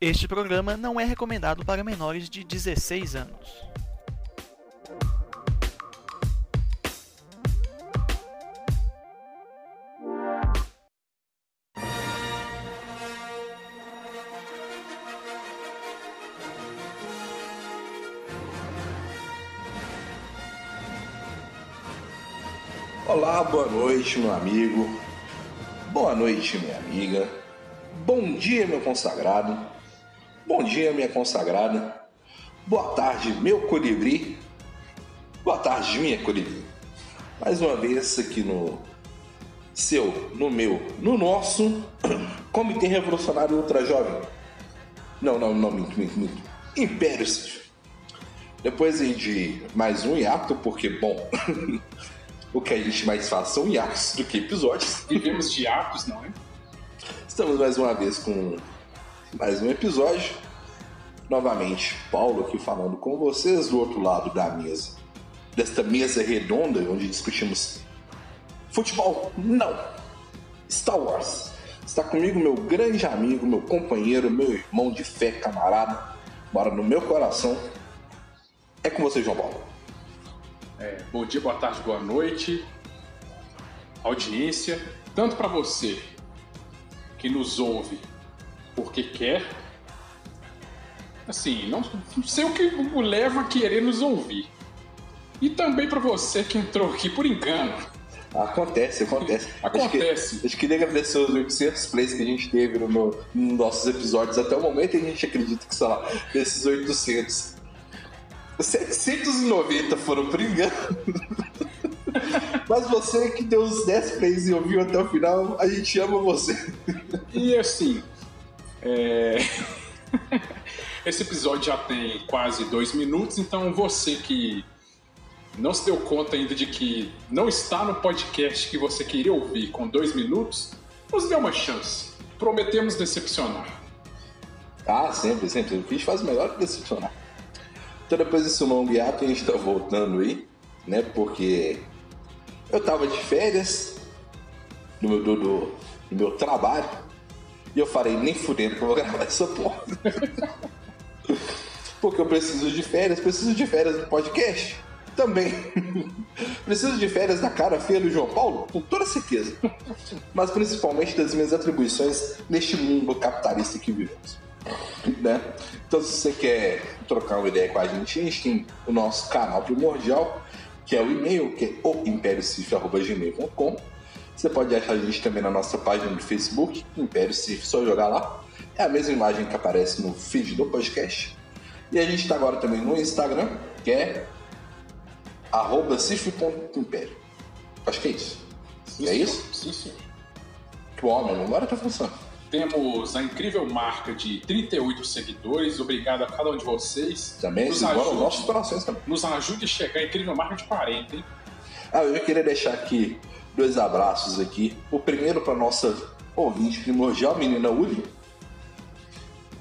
Este programa não é recomendado para menores de 16 anos. Olá, boa noite, meu amigo. Boa noite, minha amiga. Bom dia, meu consagrado. Bom dia, minha consagrada. Boa tarde, meu colibri. Boa tarde, minha colibri. Mais uma vez aqui no seu, no meu, no nosso Comitê Revolucionário Ultra Jovem. Não, não, não, minto, minto, minto. Império. Depois de mais um hiato, porque, bom, o que a gente mais faz são hiatos do que episódios. Vivemos de hiatos, não é? Estamos mais uma vez com mais um episódio. Novamente, Paulo aqui falando com vocês do outro lado da mesa. Desta mesa redonda onde discutimos futebol, não. Star Wars. Está comigo meu grande amigo, meu companheiro, meu irmão de fé, camarada. Bora no meu coração. É com você, João Paulo. É, bom dia, boa tarde, boa noite, audiência, tanto para você que nos ouve porque quer, assim, não, não sei o que o leva a querer nos ouvir, e também para você que entrou aqui por engano. Acontece, acontece. Acontece. A gente queria agradecer os 800 plays que a gente teve no, no, nos nossos episódios até o momento e a gente acredita que, sei lá, desses 800, 790 foram por engano. Mas você que deu os 10 plays e ouviu até o final, a gente ama você. E assim, é... esse episódio já tem quase dois minutos, então você que não se deu conta ainda de que não está no podcast que você queria ouvir com dois minutos, nos dê uma chance. Prometemos decepcionar. Ah, sempre, sempre. O Fish faz melhor que decepcionar. Então depois desse longo hiato a gente tá voltando aí, né? Porque eu tava de férias no meu, do, do, no meu trabalho e eu falei, nem fudendo que eu vou gravar essa porra. Porque eu preciso de férias, preciso de férias do podcast também. preciso de férias da cara feia do João Paulo, com toda certeza. Mas principalmente das minhas atribuições neste mundo capitalista que vivemos. Né? Então, se você quer trocar uma ideia com a gente, a gente tem o nosso canal primordial, que é o e-mail, que é o imperiocif.gmail.com. Você pode achar a gente também na nossa página do Facebook, Império Cif, só jogar lá. É a mesma imagem que aparece no feed do podcast. E a gente está agora também no Instagram, que é arroba cif.império. Acho que é isso. Sim, é isso? Sim, sim. Que homem, agora tá funcionando. Temos a incrível marca de 38 seguidores. Obrigado a cada um de vocês. Também nos ajude, nossos corações também. nos ajude a chegar a incrível marca de 40, hein? Ah, eu queria deixar aqui dois abraços aqui. O primeiro para nossa ouvinte primordial, menina Uli.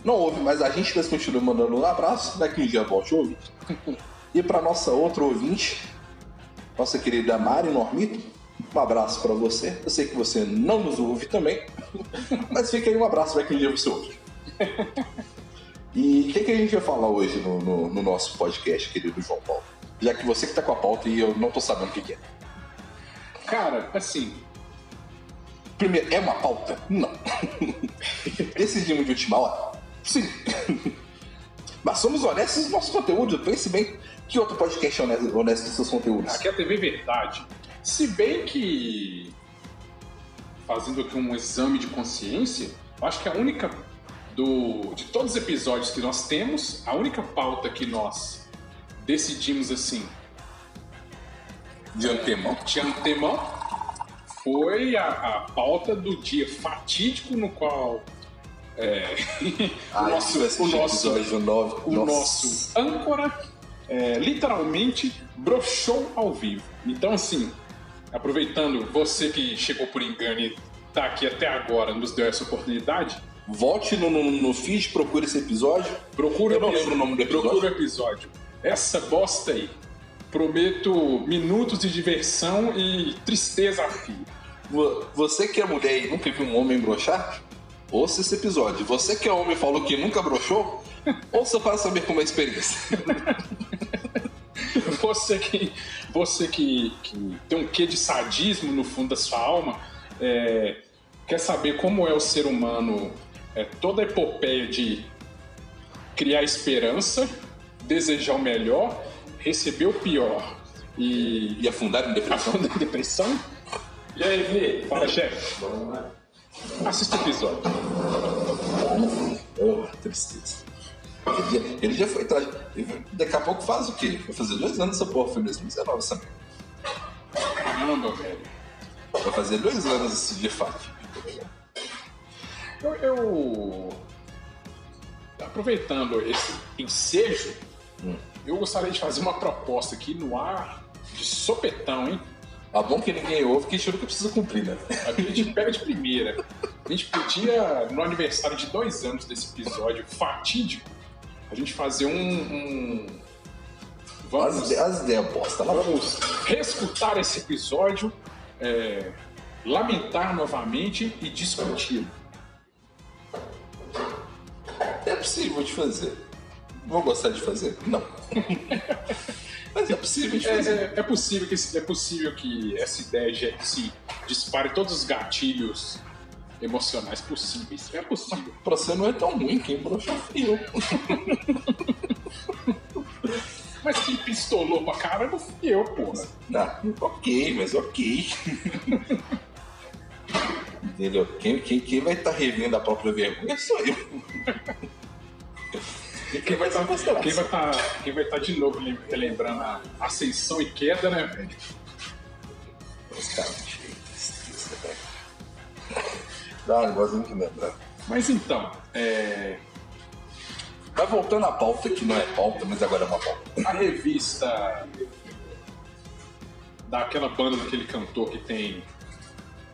Não ouve, mas a gente mas continua mandando um abraço. Daqui um dia volte ouvir. E para nossa outra ouvinte, nossa querida Mari Normito, um abraço para você. Eu sei que você não nos ouve também, mas fica aí um abraço, vai que um dia você ouve. E o que, que a gente vai falar hoje no, no- no nosso podcast, querido João Paulo? Já que você que tá com a pauta e eu não tô sabendo o que, que é. Cara, assim, Primeiro, é uma pauta? Não. Decidimos de última hora? Sim. Mas somos honestos nos nossos conteúdos. Pense bem, que outro podcast é honesto, honesto nos seus conteúdos? aqui é a TV Verdade. Se bem que, fazendo aqui um exame de consciência, eu acho que a única do de todos os episódios que nós temos, a única pauta que nós decidimos assim De antemão. de antemão foi a, a pauta do dia fatídico no qual é, Ah, o nosso, o nosso, episódio 9. o nosso âncora é, literalmente broxou ao vivo. Então, assim, aproveitando você que chegou por engano e tá aqui até agora, nos deu essa oportunidade, Volte no, no, no feed, procure esse episódio. procura Eu não lembro o nome do episódio. Procura o episódio. Essa bosta aí. Prometo minutos de diversão e tristeza a fio. Vo- Você que é mulher e nunca viu um homem brochar, ouça esse episódio. Você que é homem e falou que nunca broxou, ouça para saber como é a experiência. Você que, você que, que tem um quê de sadismo no fundo da sua alma, é, quer saber como é o ser humano, é, toda a epopeia de criar esperança, desejar o melhor, receber o pior e, E afundar em depressão. afundar em depressão. E aí, Vê, fala, chefe. Assista o episódio. Oh, tristeza. Ele já, ele já foi atrás. Daqui a pouco faz o quê? Vai fazer dois anos essa porra, foi em 2019 essa merda. Caramba, velho. Vai fazer dois anos de fato. Eu, eu- aproveitando esse ensejo, eu gostaria de fazer uma proposta aqui no ar de sopetão, hein? Tá bom que ninguém ouve, que gente nunca precisa cumprir, né? A gente pega de primeira. A gente podia, no aniversário de dois anos desse episódio fatídico, a gente fazer um. um- As, Vamos, ide- as ideias bosta lá. vamos reescutar esse episódio, é, lamentar novamente e discutir. É possível de fazer. Vou gostar de fazer? Não. Mas é possível de É, fazer. é- é possível que, esse- é possível que essa ideia se dispare todos os gatilhos emocionais possíveis. É possível. Pra você não é tão ruim, quem broxou eu. Mas quem pistolou pra caramba fui eu, porra. Ah, ok, mas ok. Entendeu? Quem, quem, quem vai estar revendo a própria vergonha sou eu. Quem vai estar gostando? Quem vai estar quem vai tá de novo lem- relembrando a ascensão e queda, né, velho? Os caras, tristeza, velho. Dá um negocinho que lembrar. Mas então, é, Vai voltando à pauta, que não é pauta, mas agora é uma pauta. a revista daquela banda daquele cantor que tem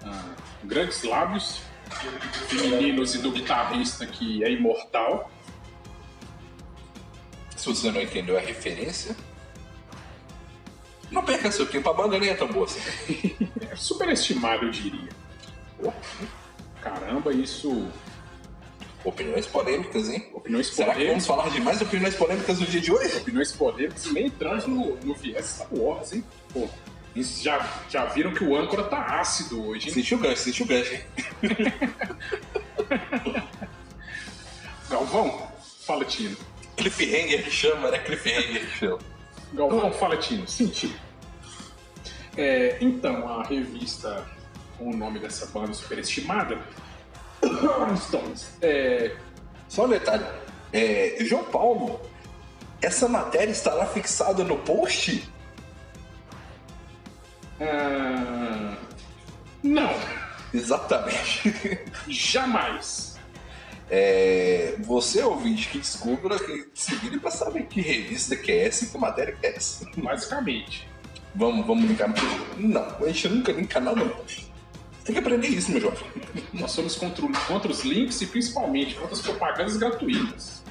ah, grandes lábios femininos e do guitarrista que é imortal. Se você não entendeu a referência, não perca seu tempo, a banda nem é tão boa assim. É superestimado, eu diria. Caramba, isso. Opiniões polêmicas, hein? Opiniões Será que vamos polêmicas. falar de mais opiniões polêmicas no dia de hoje? Opiniões polêmicas nem entramos no, no viés Star Wars, hein? Pô, já, já viram que o âncora tá ácido hoje, hein? Sentiu o gancho, sentiu o gancho, hein? Galvão, fala, Tino. Cliffhanger que chama, né? Cliffhanger que chama. Galvão, fala, Tino. Senti. É, então, a revista com o nome dessa banda superestimada, Rolling Stones, é, Só um detalhe. É, João Paulo, essa matéria estará fixada no post? ah, não, Exatamente. jamais. É, você, ouvinte, que descubra, que se vire pra saber que revista que é essa e que matéria que é essa. Basicamente. Vamos, vamos linkar no Não, a gente nunca linka nada, não. Tem que aprender isso, meu jovem. Nós somos contra, contra os links e principalmente contra as propagandas gratuitas.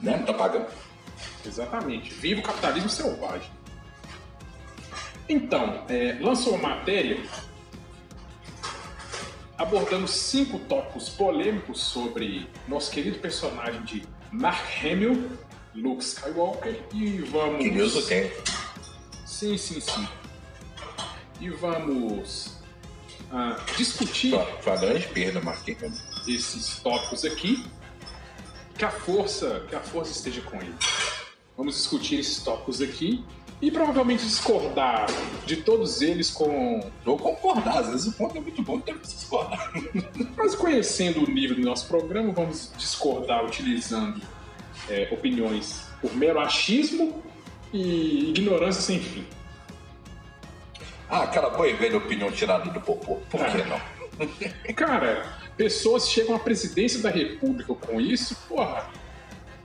Né? Não tá pagando. Exatamente. Viva o capitalismo selvagem. Então, é, lançou uma matéria abordando cinco tópicos polêmicos sobre nosso querido personagem de Mark Hamill, Luke Skywalker, e vamos... Que Deus o tenha. Sim, sim, sim. E vamos ah, discutir uma grande perda, Marquinhos. esses tópicos aqui. Que a força, que a força esteja com ele. Vamos discutir esses tópicos aqui e provavelmente discordar de todos eles com, Vou concordar, às vezes o ponto é muito bom, então preciso discordar. mas conhecendo o nível do nosso programa, vamos discordar utilizando é, opiniões por mero achismo e ignorância sem fim. Ah, aquela boa e velha opinião tirada do popô. Por que não? Cara, pessoas chegam à presidência da república com isso, porra.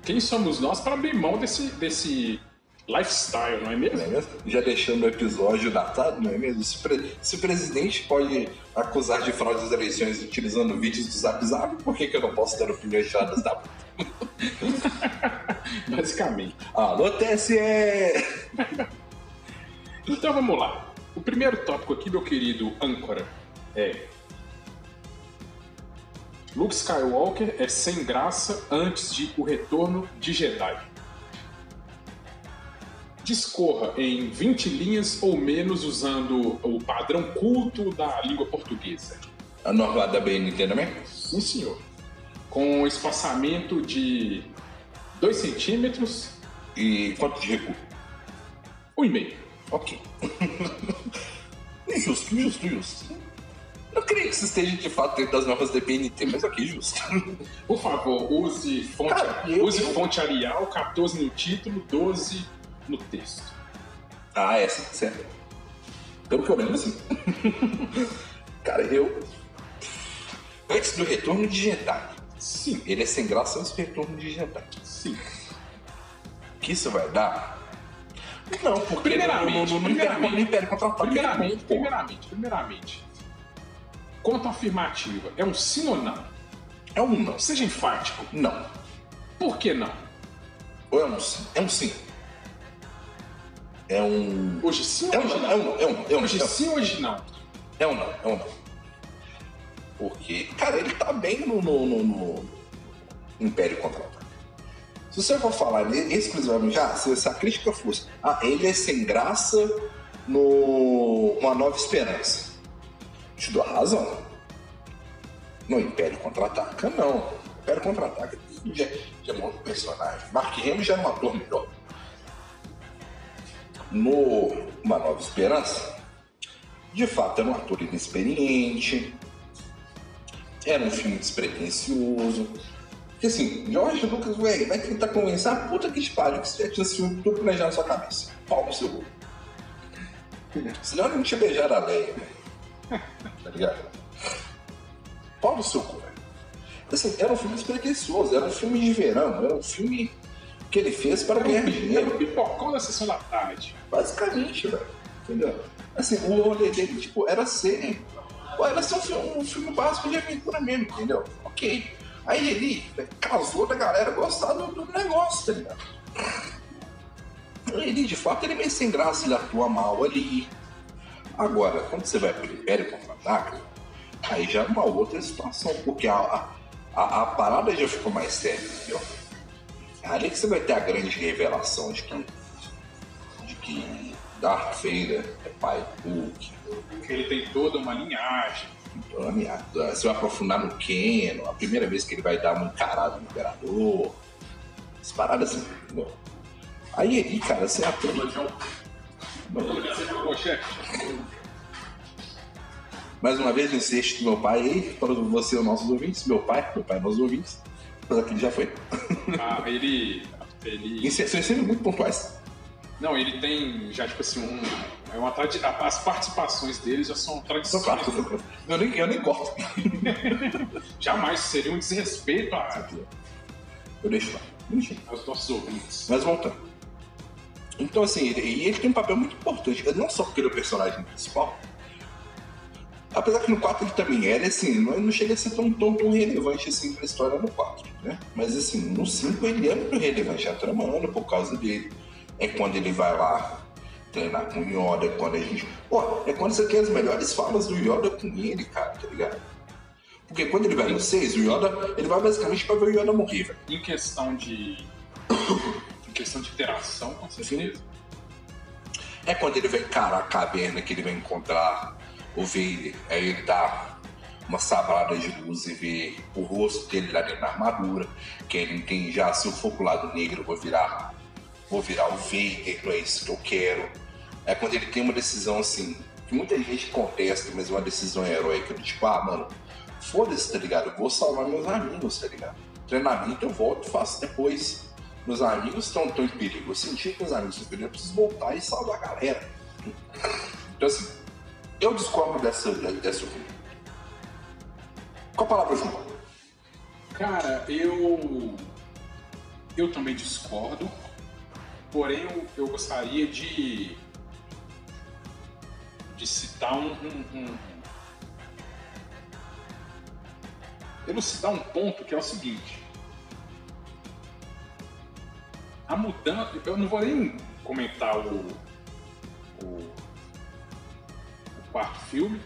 Quem somos nós para abrir mão desse, desse lifestyle, não é mesmo? Não é mesmo? Já deixando o episódio datado, não é mesmo? Se, pre- se o presidente pode acusar de fraude das eleições utilizando vídeos do Zap Zap, por que, que eu não posso dar opiniões tiradas da. Basicamente. Alô, TSE! Então vamos lá. O primeiro tópico aqui, meu querido âncora, é. Luke Skywalker é sem graça antes de O Retorno de Jedi. Discorra em 20 linhas ou menos usando o padrão culto da língua portuguesa. A norma da BNT também? Sim, senhor. Com um espaçamento de 2 centímetros, E quanto de recuo? 1,5. Ok. justo, justo, justo. Eu creio que isso esteja de fato dentro das normas da BNT, mas ok, justo. Por favor, use fonte, Cara, use eu- fonte Arial, 14 no título, 12 no texto. Ah, é, sim, certo. Pelo que eu lembro, sim. Cara, eu. Antes do retorno de Jedi. Sim, Ele é sem graça antes do retorno de Jedi. sim. O que isso vai dar? Não, porque Primeiramente, no, no, no, primeiramente, Império Contra-Ataque é Primeiramente, pô. primeiramente, primeiramente. Quanto afirmativa, é um sim ou não? É um não. Seja enfático. Não. Por que não? Ou é um sim? É um sim. É um. Hoje sim É ou um hoje não. É um. É um. É um Hoje sim ou hoje não? É um não. É um não. Porque, cara, ele tá bem no, no, no- no Império Contra-Ataque. Se você for falar exclusivamente, ah, se, se a crítica fosse, ah, ele é sem graça no Uma Nova Esperança. Te dou a razão. No Império Contra-Ataca, não. Império Contra-Ataca já, já é um personagem. Mark Hamill já era um ator melhor. No Uma Nova Esperança, de fato era um ator inexperiente, era um filme despretensioso. Porque assim, George Lucas, velho, vai tentar convencer a puta que pariu que você já tinha esse filme tudo planejado na sua cabeça. Pau no seu. Senão ele não tinha beijado a Leia, velho. Tá ligado? Pau no seu cu, velho. Assim, era um filme despretensioso, era um filme de verão, era um filme que ele fez para ganhar Era dinheiro. o pipocão da sessão da tarde. Basicamente, velho. Entendeu? Assim, o rolê dele, tipo, era ser. Era ser um filme, um filme básico de aventura mesmo, entendeu? Ok. Aí ele né, casou da galera gostar do, do negócio, tá ligado? Ele, de fato, ele é meio sem graça, ele atua mal ali. Agora, quando você vai pro Império Contra-Ataca, aí já é uma outra situação, porque a, a, a, a parada já ficou mais séria, entendeu? É ali que você vai ter a grande revelação de que de que Darth Vader é pai do Luke. Que ele tem toda uma linhagem. Então, Você vai aprofundar no Keno, a primeira vez que ele vai dar uma encarada no Imperador. As paradas assim, entendeu? Aí ali, cara, você aprende. Ô, chefe, Mais uma vez, o incesto do meu pai aí, para você os nossos ouvintes. Meu pai, meu pai nossos ouvintes. Que ele já foi. ah, ele. Ele. Sempre muito pontuais. Não, ele tem já, tipo assim, um. É uma tradi... As participações dele já são tradições. claro, eu nem, eu nem corto. Jamais seria um desrespeito a- Eu deixo lá. Bonitinho. aos nossos ouvintes. Mas voltando. Então, assim, ele, ele tem um papel muito importante, não só porque ele é o personagem principal. Apesar que no 4 ele também era, assim, não, não chega a ser tão, tão, tão relevante assim pra história no 4, né? Mas assim, no 5 ele é muito relevante, a trama anda por causa dele. É quando ele vai lá treinar com o Yoda, é quando a gente. Pô, é quando você tem as melhores falas do Yoda com ele, cara, tá ligado? Porque quando ele vai no 6, o Yoda, ele vai basicamente pra ver o Yoda morrer, velho. Em questão de. em questão de interação, com certeza. É quando ele vai encarar a caverna que ele vai encontrar o Vader. Aí ele dá uma sabrada de luz e vê o rosto dele lá dentro da armadura. Que ele entende já, se eu for pro lado negro, vou virar. Vou virar o Vader, não é isso que eu quero. É quando ele tem uma decisão assim, que muita gente contesta, mas é uma decisão heróica, do tipo, ah, mano, foda-se, tá ligado? Eu vou salvar meus amigos, tá ligado? Treinamento eu volto, faço depois. Meus amigos estão tão em perigo. Eu senti que meus amigos estão em perigo, eu preciso voltar e salvar a galera. Então, assim, eu discordo dessa, dessa opinião. Qual a palavra, João? Cara, eu. Eu também discordo. Porém, eu, eu gostaria de. de citar um. um, um elucidar um ponto que é o seguinte. A mudança. Eu não vou nem comentar o, o quarto filme.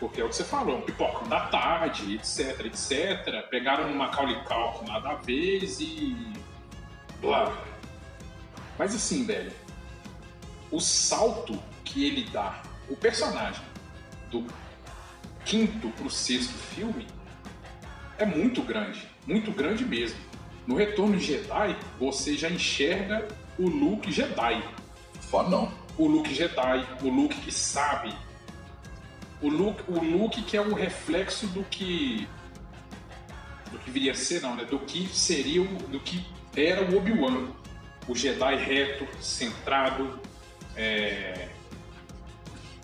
Porque é o que você falou, pipocão da tarde, etc, etc. Pegaram uma Macaulay Culkin nada a vez e... Blá. Mas assim, velho, o salto que ele dá, o personagem, do quinto pro sexto filme, é muito grande. Muito grande mesmo. No Retorno Jedi, você já enxerga o Luke Jedi. Fodão. O Luke Jedi, o Luke que sabe. O Luke, o Luke que é o reflexo do que. Do que viria a ser, não, né? Do que seria o. Do que era o Obi-Wan. O Jedi reto, centrado. É,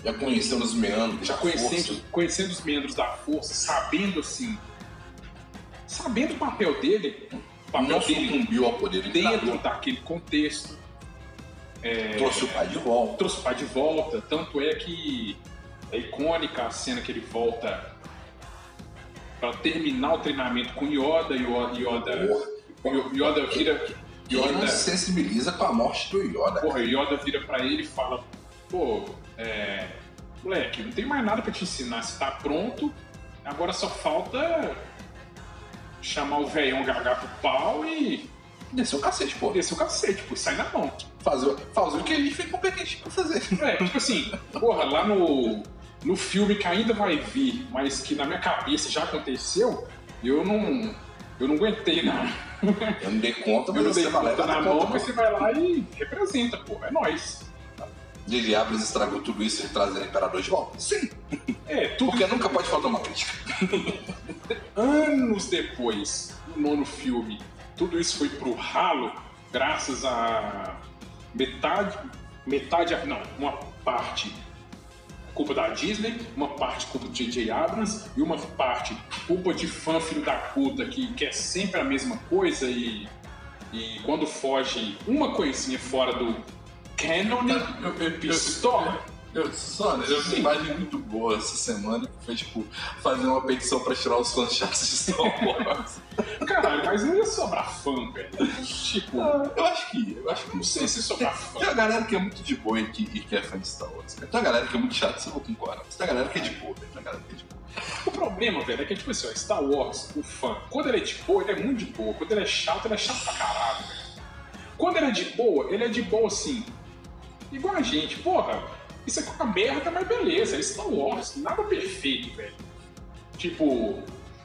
Já conhecendo os meandros. já conhecendo, força. conhecendo os membros da força, sabendo assim. Sabendo o papel dele. O papel Não dele sucumbiu ao poder dentro imperador. daquele contexto. Trouxe o pai de volta. trouxe o pai de volta. Tanto é que é icônica a cena que ele volta para terminar o treinamento com Yoda. Yoda, Yoda, Yoda vira. Ele não Yoda, se sensibiliza com a morte do Yoda. porra, Yoda vira para ele e fala: Pô, é, moleque, não tem mais nada para te ensinar. Você tá pronto, agora só falta chamar o velhão gaga pro pau e Desceu o cacete, pô. descer o cacete, pô, sai na mão. Fazer, fazer o que gente foi competente pra fazer. É, tipo assim, porra, lá no, no filme que ainda vai vir, mas que na minha cabeça já aconteceu, eu não. Eu não aguentei, não. Eu não dei conta, Eu mas não você dei vai lá e conta na mão, mas você vai lá e representa, pô. É nóis. J.J. Abrams estragou tudo isso e trazendo o Imperador de volta? Sim. É, tudo Porque nunca pode faltar uma crítica. anos depois, no nono filme, tudo isso foi pro ralo, graças a metade, metade, não, uma parte culpa da Disney, uma parte culpa de J.J. Abrams e uma parte culpa de fã filho da puta que quer sempre a mesma coisa e, e quando foge uma coisinha fora do canon, pistola. Eu, Sônia, eu vi uma imagem muito boa essa semana que foi, tipo, fazer uma petição pra tirar os fãs chatos de Star Wars. Caralho, mas não ia sobrar fã, velho. Tipo, eu acho que. Eu acho que não sei se sobrar fã. Tem uma galera que é muito de boa e que, e que é fã de Star Wars. cara. Tem uma galera que é muito chata, você vou concordar. Tem uma galera que é de boa, tem uma galera que é de boa. O problema, velho, é que, tipo assim, ó, Star Wars, o fã, quando ele é de boa, ele é muito de boa. Quando ele é chato, ele é chato pra caralho, velho. Quando ele é de boa, ele é de boa assim. Igual a gente, porra, isso aqui é uma merda, mas beleza, é Star Wars, nada perfeito, velho. Tipo,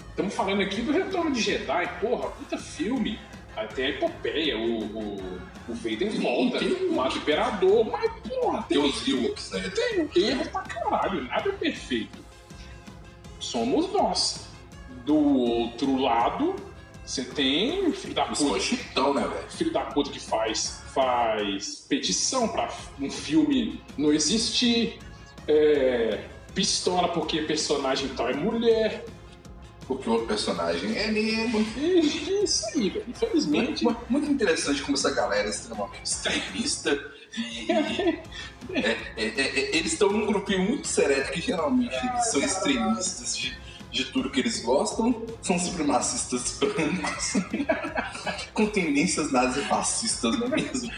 estamos falando aqui do Retorno de Jedi, porra, puta filme. Até a epopeia, o, o, o Vader Sim, volta, tem o Imperador, mas porra, Tem tem, os Ewoks, né? tem erro pra caralho, nada é perfeito. Somos nós. Do outro lado, você tem filho da puta, cochitão, né, velho? filho da puta que faz, faz petição pra um filme não existir, é, pistola porque personagem tal é mulher. Porque o outro personagem é negro. E isso aí, velho. Infelizmente. Muito, muito interessante como essa galera é extremamente extremista e. é, é, é, é, eles estão num grupinho muito seleto que geralmente eles são extremistas de, de tudo que eles gostam, são supremacistas brancos com tendências nazifascistas, não é mesmo?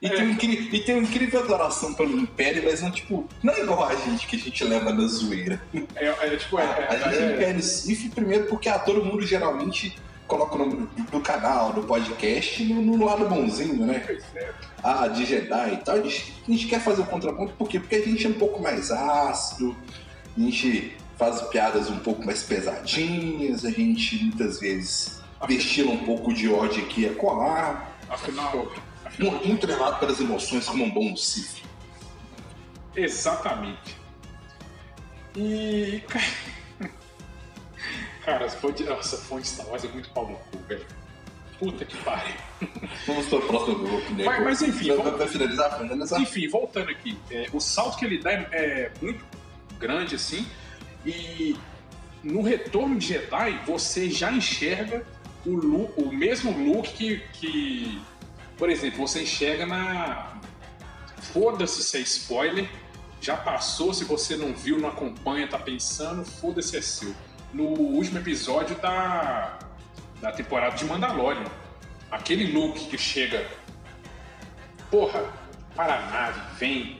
E tem, um incri- e tem uma incrível adoração pelo Império, mas não, tipo, não é igual a gente que a gente leva na zoeira. É, é, tipo, é, A gente é, é Império Sif primeiro porque ah, todo mundo geralmente coloca o nome do, do canal, do podcast no, no lado bonzinho, né? É. Ah, de Jedi e tal. A gente, a gente quer fazer o contraponto por quê? Porque a gente é um pouco mais ácido, a gente faz piadas um pouco mais pesadinhas, a gente muitas vezes destila um pouco de ódio aqui e acolá. Afinal, Mu- Muito levado pelas emoções como um bom Sif. Exatamente. E. Cara, essa fonte, nossa, fonte Star Wars é muito pau no cu, velho. Puta que pariu. Vamos para o próximo grupo, né? Vai, mas enfim, vamos- vai finalizar? finalizar? Enfim, voltando aqui. é, o salto que ele dá é, é muito grande, assim. E no Retorno de Jedi, você já enxerga o, Lu- o mesmo look que, que. Por exemplo, você enxerga na. Foda-se se é spoiler. Já passou, se você não viu, não acompanha, tá pensando, foda-se é seu. No último episódio da, da temporada de Mandalorian. Aquele look que chega Porra, para a nave, vem,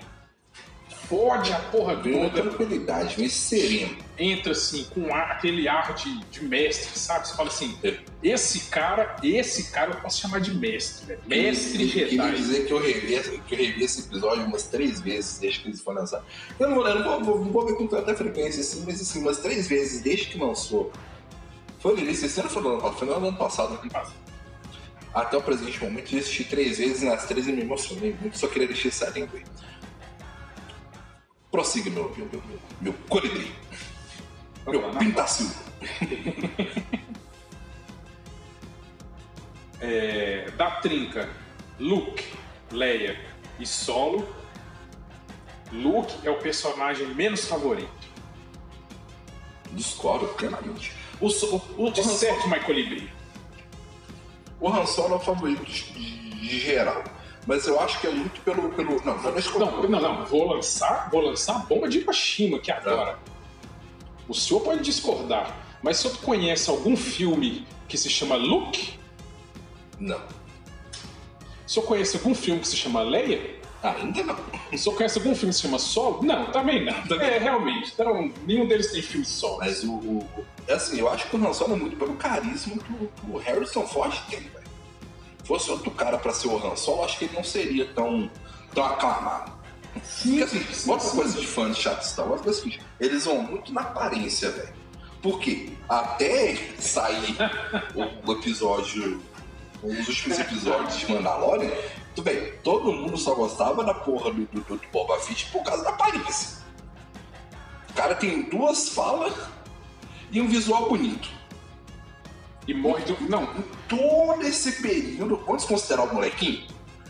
fode a porra toda. tranquilidade, vem sereno. Entra assim, com ar- aquele ar de, de mestre, sabe? Você fala assim: É. esse cara, esse cara eu posso chamar de mestre, velho. Mestre Queria- Queria Jedi. dizer que eu, revi, que eu revi esse episódio umas três vezes desde que eles foram lançar. Eu não, vou- eu não vou, vou- vou ver com tanta frequência assim, mas assim, umas três vezes desde que lançou. Foi no início desse ano ou foi no ano, foi no ano passado? Até o presente momento, eu assisti três vezes e nas três eu me emocionei muito, só queria deixar essa língua aí. Prossiga, meu, meu, meu, meu, colibri, meu pintacil. é, da trinca Luke, Leia e Solo, Luke é o personagem menos favorito. Discordo plenamente. O, so- o, o, De Han Solo- certo, Michael Colibri. o Han Solo é o favorito de, de geral. Mas eu acho que é muito pelo. pelo não, não, Não, não, não. Vou lançar, vou lançar a bomba de Hiroshima aqui agora. O senhor pode discordar, mas o senhor conhece algum filme que se chama Luke? Não. O senhor conhece algum filme que se chama Leia? Ainda não. O senhor conhece algum filme que se chama Solo? Não, também não. Também. É, realmente. Então, nenhum deles tem filme solo. Mas o, o- é assim, eu acho que o Han Solo é muito pelo carisma que o, que o Harrison Ford tem, velho. Fosse outro cara pra ser o Han Solo, acho que ele não seria tão, tão aclamado. Porque assim, outra coisa de fã de chato Star Wars é o seguinte, eles vão muito na aparência, velho. Por quê? Até sair o, episódio, os últimos episódios de Mandalorian, tu vê, todo mundo só gostava da porra do, do, do Boba Fett por causa da aparência. O cara tem duas falas e um visual bonito. E morre do. Não, Todo esse período, vamos considerar o molequinho?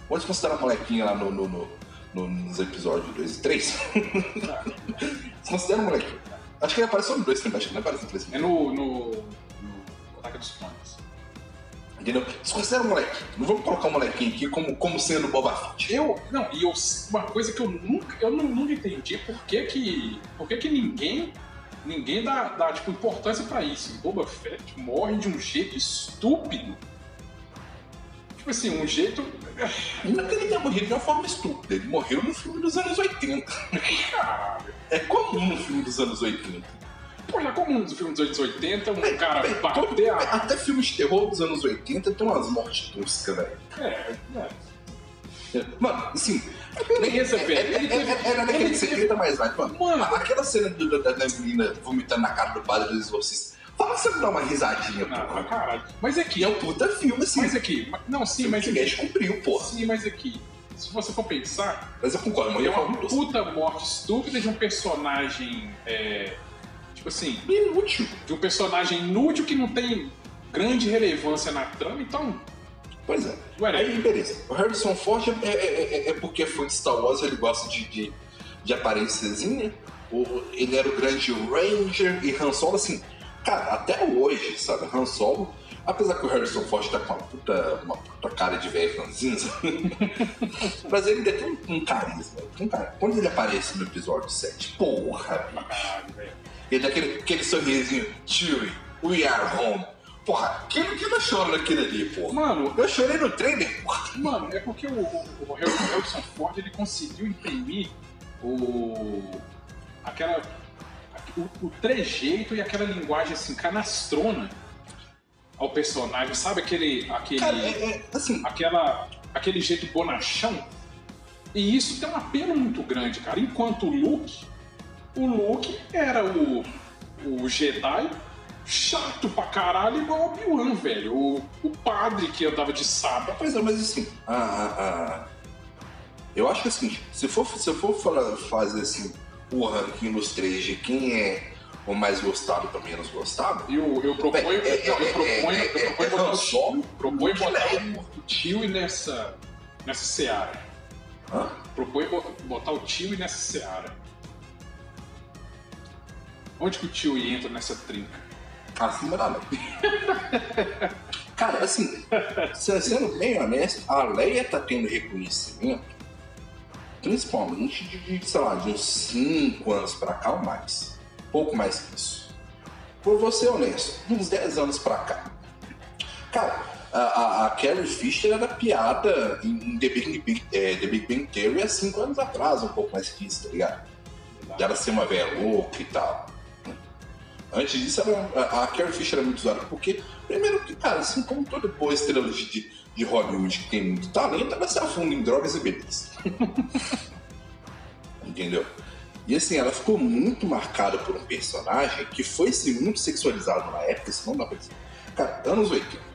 Vamos considerar o molequinho lá no, no- no- no- nos episódios 2 e 3? Considera o molequinho. Acho que ele apareceu no 2 também, acho que não apareceu no 3 é no. no, no Ataque dos Clones. Entendeu? Desconsidera o molequinho. Não vamos colocar o molequinho aqui como, como sendo Boba Fett. Eu. Não, e eu, uma coisa que eu nunca. Eu não, nunca entendi por que que. Por que que ninguém. Ninguém dá, dá tipo, importância pra isso. Boba Fett morre de um jeito estúpido. Tipo assim, um jeito. E não é que ele tenha morrido de uma forma estúpida. Ele morreu no filme dos anos 80. Caralho. É comum no filme dos anos 80. Pô, já como um filme dos anos 80, um cara Véi, bater a. Até filmes de terror dos anos 80 tem umas mortes toscas, velho. É, é. Mano, assim. É- velho. é- Ele é- teve- é- Era naquele ele que você grita mais light, mano. Mano. Aquela cena do- da, da menina vomitando na cara do padre do exorcista. Fala você não dá uma risadinha, Não, porra. caralho. Mas aqui, E é um puta filme, assim. mas aqui. Não, sim, mas que aqui. Mesh cumpriu, porra. Sim, mas aqui. Se você for pensar, Mas eu concordo, é mas eu uma puta morte estúpida de um personagem. é, tipo assim, Inútil. de um personagem inútil que não tem grande relevância na trama, então. Pois é. Whatever. Aí, beleza. O Harrison Ford é, é- é- é porque foi de Star Wars, ele gosta de, de, de aparênciazinha. O- Ele era o grande Ranger e Han Solo, assim, cara, até hoje, sabe? Han Solo, apesar que o Harrison Ford tá com uma puta, uma puta cara de velho ranzinza, mas ele tem um, um carisma. Um. Quando ele aparece no episódio 7, porra, velho. ele dá aquele, aquele sorrisinho, Chewie, we are home. Porra, quem, quem não chora naquele ali, porra? Mano, Eu chorei no trailer, porra. Mano, é porque o, o, o Harrison Ford ele conseguiu imprimir o. aquela. o, o trejeito e aquela linguagem assim, canastrona ao personagem, sabe aquele. aquele Cara, é, é, assim, aquela, aquele jeito bonachão. E isso tem um apelo muito grande, cara. Enquanto o Luke, o Luke era o, o Jedi chato pra caralho, igual o Obi-Wan, velho. O, o padre que andava de sábado. Pois é, mas assim, a, a- a- eu acho que assim, se for, se eu for fazer assim, o ranking dos três de quem é o mais gostado e o menos gostado, Eu, eu proponho, Bem, é- eu, é- proponho, é- eu é- proponho é botar Han o Solo, proponho botar o tio nessa, nessa seara. hã? Proponho bo- botar o tio nessa seara. Onde que o tio entra nessa trinca? Acima da lei. Cara, assim, se- sendo bem honesto, a Leia tá tendo reconhecimento, principalmente de, de, sei lá, de uns 5 anos pra cá ou mais. Pouco mais que isso. Por você honesto, de uns 10 anos pra cá. Cara, a, a, a Carrie Fisher era piada em, The, Big, Big, é, The Big Bang Theory há 5 anos atrás, um pouco mais que isso, tá ligado? dela ser uma velha louca e tal. Antes disso, era, a, a Carrie Fisher era muito usada. Porque, primeiro que, cara, assim como toda boa estrela de, de Hollywood que tem muito talento, ela se afunda em drogas e bebidas. Entendeu? E assim, ela ficou muito marcada por um personagem que foi sim, muito sexualizado na época, isso não dá pra dizer. Cara, anos 80.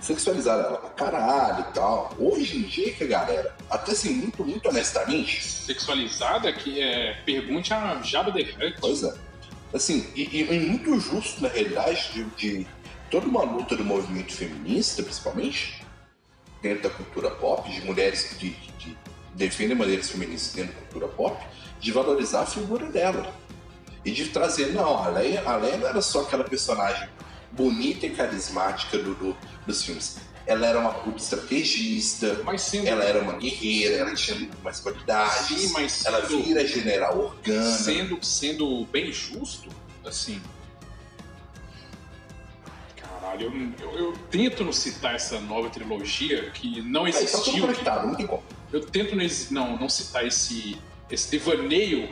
Sexualizaram ela pra caralho e tal. Hoje em dia, que a galera, até assim, muito, muito honestamente. Sexualizada que é. Pergunte a Jabba the Hutt. Pois é. Assim, e, e muito justo, na realidade, de, de toda uma luta do movimento feminista, principalmente, dentro da cultura pop, de mulheres que, que defendem maneiras feministas dentro da cultura pop, de valorizar a figura dela. E de trazer, não, a Leia, a Leia não era só aquela personagem bonita e carismática do, do dos filmes. Ela era uma puta estrategista, Mas sendo. ela era uma guerreira, ela tinha mais qualidades. Sim, mas ela sendo- vira general organa. sendo, sendo bem justo, assim. Caralho, eu, eu, eu tento não citar essa nova trilogia que não Aí, tá tudo existiu. que- não eu tento não, não citar esse, esse devaneio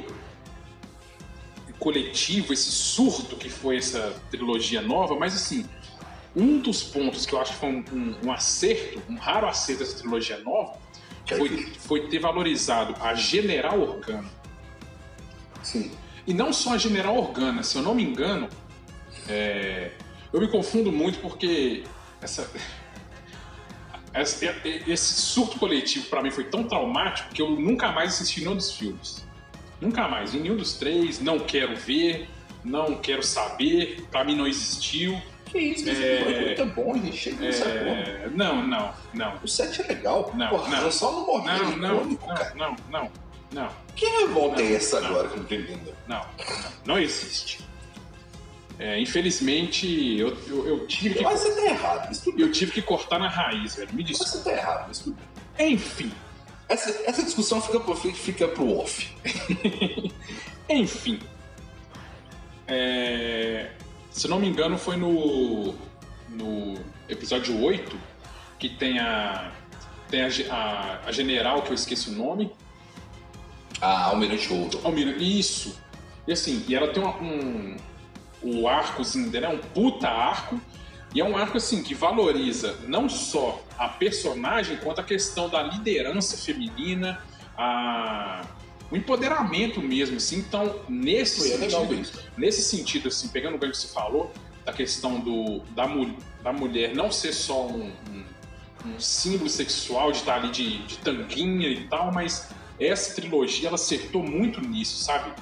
coletivo, esse surto que foi essa trilogia nova, mas assim, um dos pontos que eu acho que foi um, um- um acerto, um raro acerto dessa trilogia nova, foi, foi ter valorizado a General Organa. Sim. E não só a General Organa, se eu não me engano, é, eu me confundo muito porque essa, esse surto coletivo pra mim foi tão traumático que eu nunca mais assisti nenhum dos filmes. Nunca mais, em nenhum dos três, não quero ver, não quero saber, pra mim não existiu. Que isso, esse É. é muito bom, a gente chega nessa porra. É, não, não, não. O set é legal. Não, Porra, não. eu só não morri, Não, é não, icônico, cara. não, não, não, não, Que revolta Não, é essa não. agora que eu não tô entendendo? não, não, não existe. É, infelizmente, eu, eu, eu tive que Mas você tá errado, mas tudo. Eu tive que cortar na raiz, velho. Me Mas desculpa. você tá errado, mas tudo bem. Enfim, Essa, essa discussão fica pro, fica pro off. enfim. É, Se não me engano, foi no, no episódio 8 que tem a. Tem a, a, a general, que eu esqueci o nome. Ah, Almirante Ouro. Almira, isso. E assim, e ela tem uma- um. O arcozinho dela é um puta arco. E é um arco assim que valoriza não só a personagem, quanto a questão da liderança feminina, a, o empoderamento mesmo, assim. Então, nesse Foi é sentido, isso. nesse sentido, assim, pegando o que você falou, da questão do, da, da mulher não ser só um, um- um símbolo sexual de estar ali de, de tanguinha e tal, mas essa trilogia ela acertou muito nisso, sabe?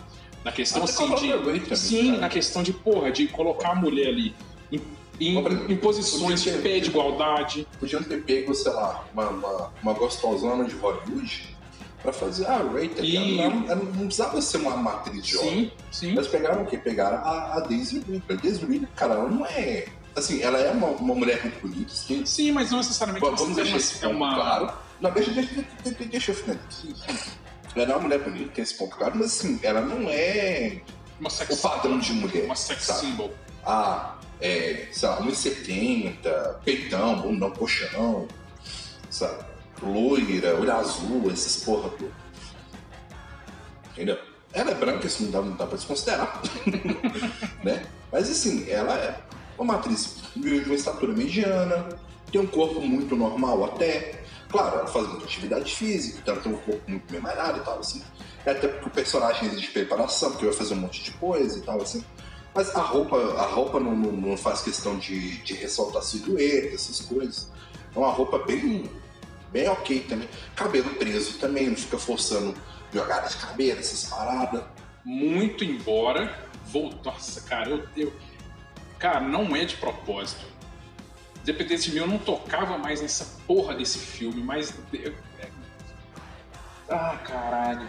Na questão Até assim de. também, Sim, na questão de, porra, de colocar a mulher ali em, em- exemplo, em posições de pé de igualdade. Podiam ter pego, sei lá, uma, uma, uma gostosona de Hollywood pra fazer a Ray, ligado? E- Ela, não- ela não precisava ser uma matriz de. Sim, sim. Eles pegaram o quê? Pegaram a, a Daisy Ridley. A Daisy Ridley, cara, ela não é... Assim, ela é uma, uma mulher muito bonita, sim. Sim, mas não necessariamente Vamos precisa deixar ponto é uma, claro. Não, deixa, deixa, deixa, deixa eu finalizar. Ela é uma mulher bonita, tem esse ponto claro, mas assim, ela não é o padrão de mulher. uma sex sabe? symbol. Ah, é, sei lá, 1,70, peitão, bundão, colchão, sabe? Loira, olho azul, essas porra toda. Entendeu? Ela é branca, isso não dá, não dá pra desconsiderar. né? Mas assim, ela é uma atriz de uma estatura mediana, tem um corpo muito normal até. Claro, ela faz muita atividade física, então ela tem um corpo muito bem malhado e tal, assim. Até porque o personagem exige preparação, porque vai fazer um monte de coisa e tal, assim. Mas a roupa, a roupa não, não- não faz questão de, de ressaltar silhueta, essas coisas. É uma roupa bem, bem ok também. Cabelo preso também, não fica forçando jogada de cabelo, essas paradas. Muito embora. Vou, nossa, cara, eu, eu. Cara, não é de propósito. Dependesse de mim, eu não tocava mais nessa porra desse filme, mas. eu- é- Ah, caralho.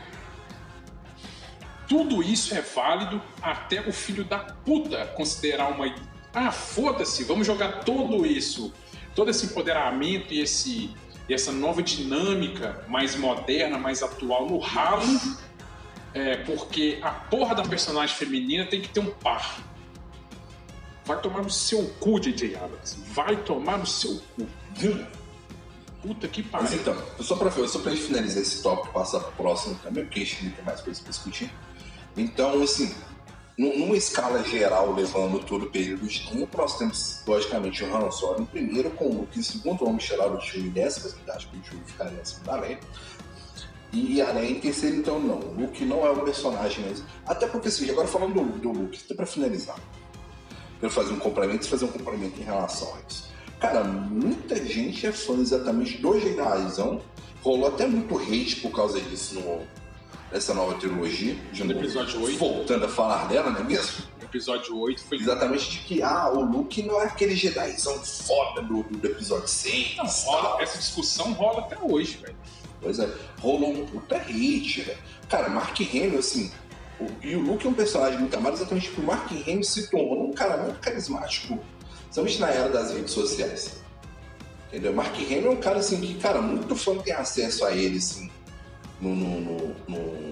Tudo isso é válido até o filho da puta considerar uma. Ah, foda-se, vamos jogar tudo isso, todo esse empoderamento e esse, e essa nova dinâmica mais moderna, mais atual no ralo, é, porque a porra da personagem feminina tem que ter um par. Vai tomar no seu cu, DJ Adams. Vai tomar no seu cu. Puta que Mas pariu. então, só pra, só pra gente finalizar esse tópico passar pro próximo também, porque a gente tem mais coisas pra discutir. Então, assim, numa escala geral, levando todo o período de tempo, nós temos, logicamente, o Han Solo em primeiro, com o Luke em segundo, vamos tirar o Chewie dessa, mas ainda acho que o Chewie ficaria acima da Leia. E a Leia em terceiro, então, não. O Luke não é um personagem mesmo. Até porque, assim, agora falando do, do Luke, até pra finalizar, eu fazer um complemento fazer um complemento em relação a isso. Cara, muita gente é fã exatamente do Jediizão. Rolou até muito hate por causa disso no, nessa nova trilogia. De No episódio oito. Voltando a falar dela, não é mesmo? O episódio 8 foi. Exatamente de que, ah, o Luke não é aquele Jedizão foda do, do episódio 6. Não, rola, essa discussão rola até hoje, velho. Pois é, rolou um puta hate, velho. Cara, Mark Hamill, assim, o- e o Luke é um personagem muito amado exatamente porque o Mark Hamill se tornou um cara muito carismático, principalmente na era das redes sociais. Entendeu? Mark Hamill é um cara, assim, que, cara, muito fã tem acesso a ele, assim, no, no, no, no,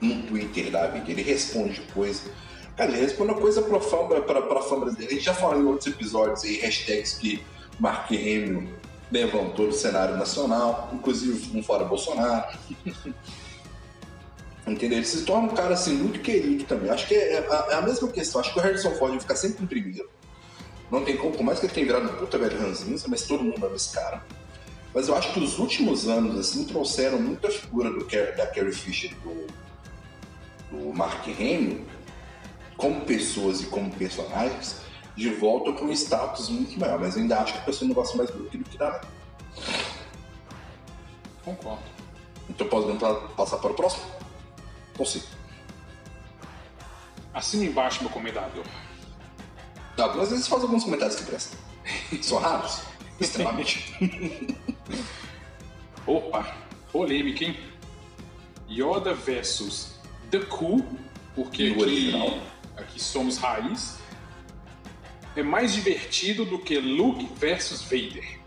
no Twitter da vida. Ele responde coisa. Cara, ele responde coisa pra fã, pra, pra fã brasileira. A gente já falou em outros episódios aí, hashtags que Mark Hamill levantou do cenário nacional, inclusive um fora Bolsonaro. Entendeu? Ele se torna um cara assim muito querido também. Acho que é a, é a mesma questão. Acho que o Harrison Ford vai ficar sempre em primeiro. Não tem como, por mais que ele tenha virado um puta velho ranzinho, mas todo mundo ama esse cara. Mas eu acho que os últimos anos, assim, trouxeram muita figura do, da Carrie Fisher do, do Mark Hamill, como pessoas e como personagens, de volta para um status muito maior. Mas eu ainda acho que a pessoa não gosta mais do Luke do que da Leia. Concordo. Então podemos pa- passar para o próximo? Sim. Assina embaixo, meu comendador. Às vezes faz alguns comentários que prestam. São raros, extremamente. Opa, polêmica, hein? Yoda versus The Cool, porque aqui, aqui somos raiz. É mais divertido do que Luke versus Vader.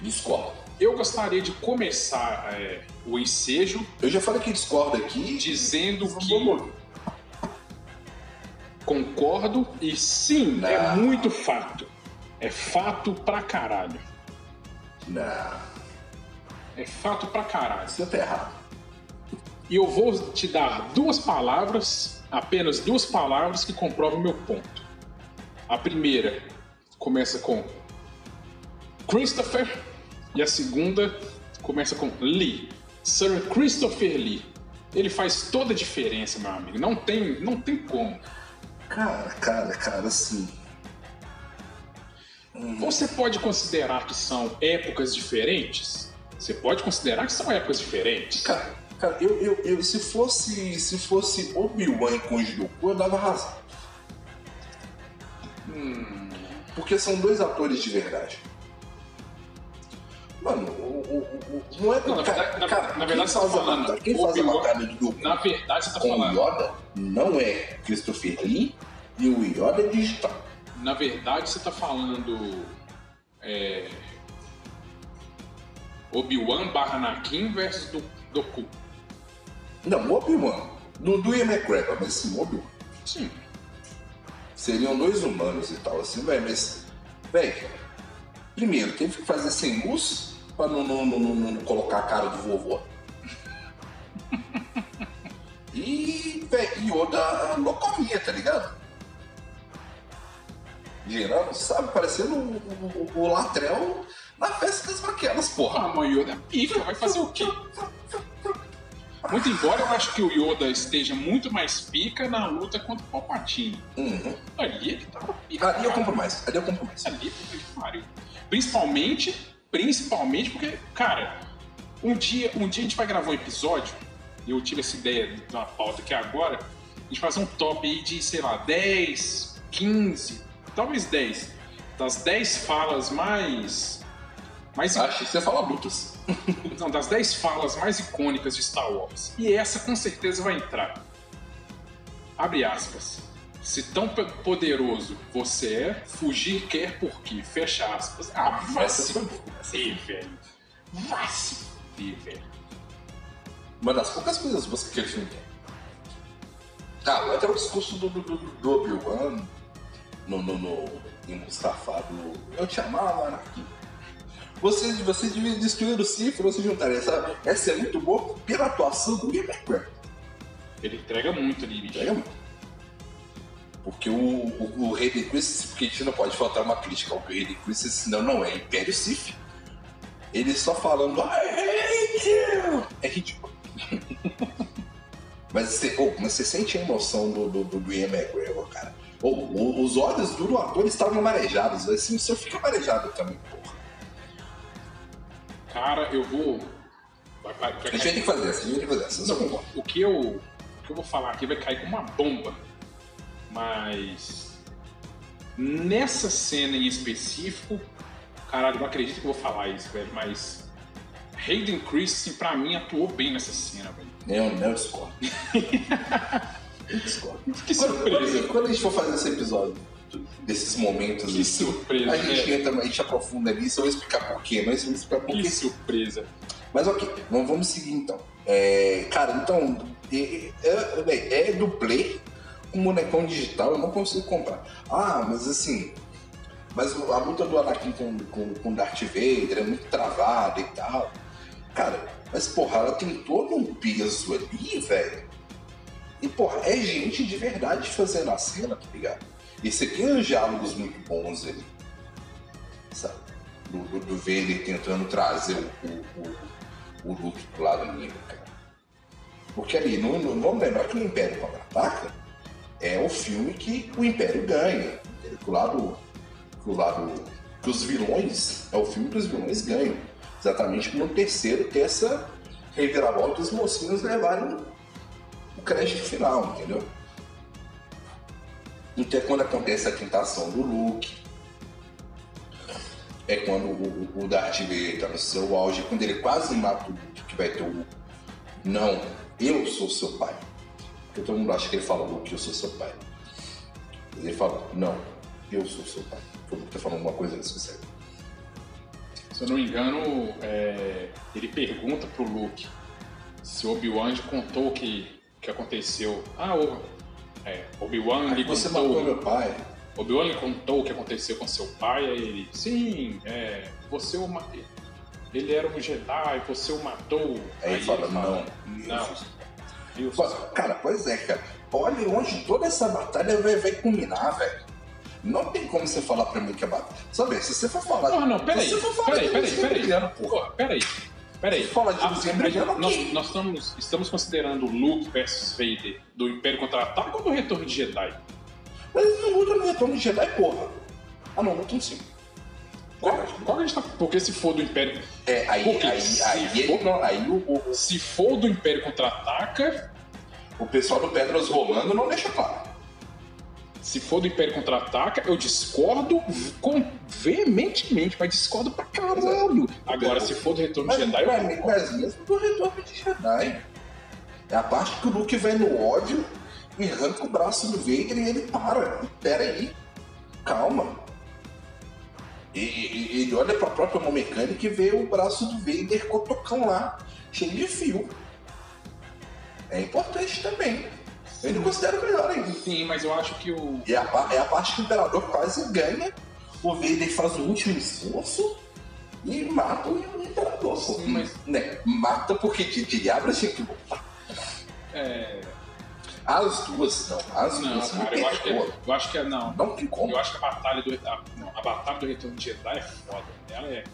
Discordo. Eu gostaria de começar é, o ensejo Eu já falei que discordo aqui. dizendo que concordo e sim, é muito fato. É fato pra caralho. Não, É fato pra caralho. você tá errado. E eu vou te dar duas palavras, apenas duas palavras que comprovam o meu ponto. A primeira começa com Christopher e a segunda começa com Lee. Sir Christopher Lee. Ele faz toda a diferença, meu amigo. Não tem, não tem como. Cara, cara, cara, assim. Você pode considerar que são épocas diferentes? Você pode considerar que são épocas diferentes? Cara, cara eu, eu, eu- se fosse. Se fosse Obi-Wan com o Goku, eu dava razão. Hum, Porque são dois atores de verdade. Mano, o, o, o- o- não é. Não, na cara, verdade- na- cara, na verdade quem você tá falando batalha- Quem faz a batalha do Goku na verdade, você está com o falando. Yoda não é Christopher Lee e o Yoda é digital. Na verdade, você tá falando. É, Obi-Wan barra Anakin versus do, Doku. Não, Obi-Wan. Do, do Ian McGregor, mas sim, Obi-Wan. Sim. Seriam dois humanos e tal, assim, velho, mas. Velho, primeiro, teve que fazer sem luz pra não, não, não, não- não colocar a cara do vovô. E, velho, Yoda locomia, tá ligado? Girando, sabe? Parecendo o, o, o Latrell na festa das maquiadas, porra. Ah, mas o Yoda é pica, vai fazer o quê? Muito embora eu acho que o Yoda esteja muito mais pica na luta contra o Palpatine. Uhum. Ali ele tava pica. Ali eu compro mais, ali eu compro mais. Ali, puta que pariu. Principalmente, principalmente porque, cara, um dia, um dia a gente vai gravar um episódio, e eu tive essa ideia de uma pauta aqui agora, a gente fazer um top aí de, sei lá, 10, 15, talvez 10, das 10 falas mais. mais Acho que você fala lutas. não, das 10 falas mais icônicas de Star Wars. E essa com certeza vai entrar. Abre aspas. Se tão poderoso você é, fugir quer por quê? Fecha aspas. Ah, vai se fuder, velho. Vai se fuder, velho. Uma das poucas coisas que aquele filme tem. Ah, até o discurso do, do, do, do Obi-Wan no, no, no, em Mustafa do Eu te amava, Anakin. Você, você devia destruir o Sif, você juntaria essa. Essa é muito boa pela atuação do Ian McGregor. Ele entrega muito ali, bicho. Entrega muito. Porque o, o, o Hayden Christensen, porque a gente não pode faltar uma crítica ao Hayden Christensen, senão não é Império Sif. Ele só falando, I hate you! É ridículo. mas, você, oh, mas você sente a emoção do, do, do, do Ian McGregor, cara. O- os olhos do ator estavam marejados. Assim, o seu fica marejado também, porra. Cara, eu vou. Vai, vai, vai A gente vai ter que fazer essa, a gente vai ter que fazer essa. Isso eu concordo. o que eu, o que eu vou falar aqui vai cair como uma bomba. Mas. Nessa cena em específico. Caralho, não acredito que eu vou falar isso, velho. Mas. Hayden Christensen, pra mim, atuou bem nessa cena, velho. Não, não discordo. Que surpresa. quando- quando a gente for fazer esse episódio, desses momentos, Que assim, surpresa, a gente entra, a gente aprofunda nisso, eu vou explicar por quê, mas eu vou explicar por Que surpresa. Mas ok, vamos, vamos seguir então. É, cara, então, é, é, é dublê com bonecão digital, eu não consigo comprar. Ah, mas assim, mas a luta do Anakin com, com, com Darth Vader é muito travada e tal. Cara, mas porra, ela tem todo um peso ali, velho. E porra, é gente de verdade fazendo a cena, tá ligado? E você tem uns diálogos muito bons ali. Sabe? Do, do, Vader tentando trazer o, o, o, o Luke pro lado negro, cara. Porque ali, no, no- vamos lembrar que o Império Contra-Ataca é o filme que o Império ganha. Que lado. Que o lado. Que os vilões. É o filme que os vilões ganham. Exatamente como no terceiro ter essa reviravolta os mocinhos levarem crédito final, entendeu? Então é quando acontece a tentação do Luke. É quando o, o Darth Vader tá no seu auge, quando ele quase mata o Luke, que vai ter o. Não, eu sou seu pai. Porque todo mundo acha que ele fala, Luke, eu sou seu pai. Ele fala, não, eu sou seu pai. O Luke tá falando alguma coisa nesse. Se eu não me engano, é, ele pergunta pro Luke se Obi-Wan contou que, que aconteceu. Ah, o é, Obi-Wan lhe Você contou. matou meu pai. Obi-Wan lhe contou o que aconteceu com seu pai, aí ele, sim, é, você o matei. Ele era um Jedi, você o matou. Aí ele fala, não, não. Pô, Cara, pois é, cara. Olha onde toda essa batalha vai, vai culminar, velho. Não tem como você falar pra mim que é batalha. Sabe, se você for falar. Porra, não, peraí, Se você for falar peraí, de peraí, Luciano peraí. Peraí. Peraí. Fala de Ah, nós, nós estamos, estamos considerando Luke versus Vader do Império Contra-Ataque ou do Retorno de Jedi? Mas não lutam no retorno de Jedi, porra. Ah, não, lutam sim. Qual, qual que a gente tá... Porque se for do Império... É, aí, Porque aí, se aí, ele, for- não, aí o, Se for do Império Contra-Ataca... o pessoal do Pedras Rolando não deixa claro. Se for do Império Contra-Ataca, eu discordo com, veementemente, mas discordo pra caralho. Agora, se for do Retorno de Mas, Jedi, eu mas, concordo. mas mesmo do retorno de Jedi. É a parte que o Luke vai no ódio e arranca o braço do Vader e ele para. Pera aí. Calma. E, e- ele olha pra própria mão mecânica e vê o braço do Vader cotocão lá, cheio de fio. É importante também. Eu ainda considero melhor ainda. Sim, mas eu acho que o... É a, é a parte que o Imperador quase ganha. O Vader faz o último esforço e mata o Imperador. Sim, mas- Né? Mata porque de diabo tinha que lutar. É... As duas não. As Não, duas cara, eu acho que, eu acho que é... Não, Não tem como. Eu acho que a batalha do a, não, a batalha do Retorno de Jedi é foda. Ela é,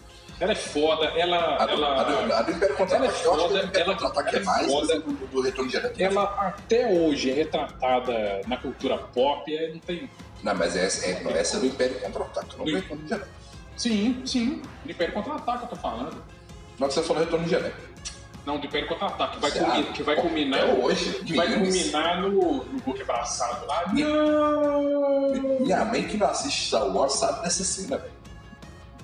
ela é foda. Ela, A do, ela, a do- a do Império Contra-Ataque, ela é eu acho que foda, o Império Contra-Ataque é é mais, foda. do, do Retorno de Jedi ela até hoje é retratada na cultura pop. É, não tem. Não, mas essa é, não, essa é do Império Contra-Ataque, não do Retorno de Jedi. Sim, sim. Do Império Contra-Ataque eu tô falando. Não que você falou Retorno de Jedi. Não, do Império Contra-Ataque. Que vai, culmi- que vai culminar. até hoje, que vai culminar no, no Luke abraçado lá. Mi- Não! Minha mãe que não assiste Star Wars sabe dessa cena, velho.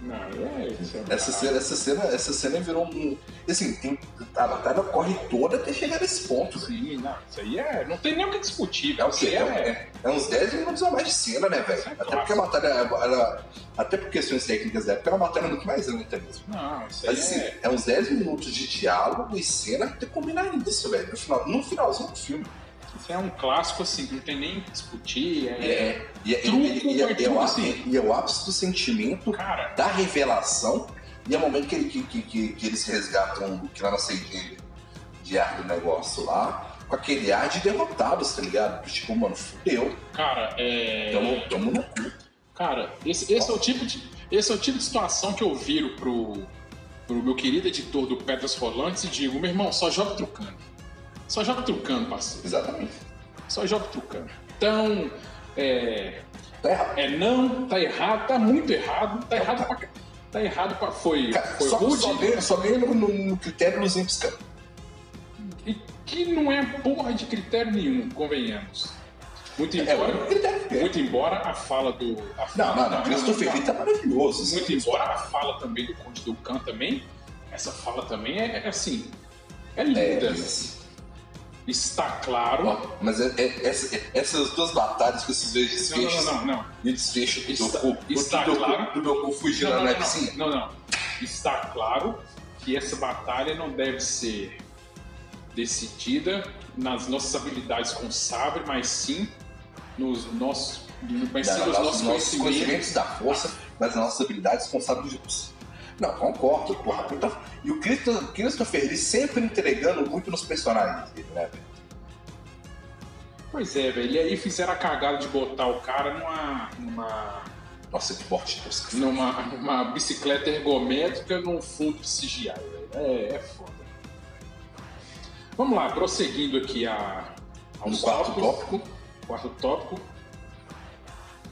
Não, é isso. é Essa cena, essa cena, essa cena virou um. Assim, tem, a batalha corre toda até chegar nesse ponto. Sim, não, isso aí é. Não tem nem o que discutir. É o Isso É, é, é- é uns 10 minutos a mais de cena, né, velho? É Até clássico. porque a batalha. Ela, até por questões técnicas da época, era uma batalha muito mais lenta mesmo. Não, isso aí Mas assim, é. é uns 10 minutos de diálogo e cena até combinar isso, velho. No, final, no finalzinho do filme. Isso é um clássico assim, que não tem nem o que discutir. É, É, e, e, Truco e, e, é o- assim. e é o ápice do sentimento Cara, da revelação E é o momento que, ele- que, que, que, que eles resgatam o Luke lá na saída de ar do negócio lá, com aquele ar de derrotados, tá ligado? Tipo, mano, fudeu. Cara, é. Tamo, tamo no cu. Cara, esse, esse é o tipo de. Esse é o tipo de situação que eu viro pro, pro meu querido editor do Pedras Rolantes e digo, meu irmão, só joga trucando. Só joga trucando, parceiro. Exatamente. Só joga trucando. Então, é. Tá errado. É não, tá errado, tá muito errado, tá errado pra. Tá errado pra. Foi, Cara, foi só, rude só ganha no, no, critério dos piscando. e que não é porra de critério nenhum, convenhamos. Muito É, embora. o critério é. Muito embora a fala do. a Não, fala- não, não. Christopher Lee tá maravilhoso. assim. Muito embora a fala também do Conde do Khan também, essa fala também é, é assim. É É, linda. mas- Está claro. ó, mas é- é- essa- é- essas duas batalhas com esses dois Não, desfechos não, não, não. e o desfecho do Está- Doku, está do, claro. do Doku fugindo Não, na não, piscina. não, não, não. Está claro que essa batalha não deve ser decidida nas nossas habilidades com sabre, mas sim nos nossos, mas sim Não, nos não, nossos nossos conhecimentos. conhecimentos da força, mas as nossas habilidades com sábio de luz. Não, concordo, porra. puta- E o Christo- Christopher Lee sempre entregando muito nos personagens dele, né, velho? Pois é, velho. E aí fizeram a cagada de botar o cara numa. numa. Nossa, que morte tosca. numa, numa bicicleta ergométrica num fundo de CGI, velho. É, é foda. Vamos lá, prosseguindo aqui a, aos quarto tópico, Quarto tópico.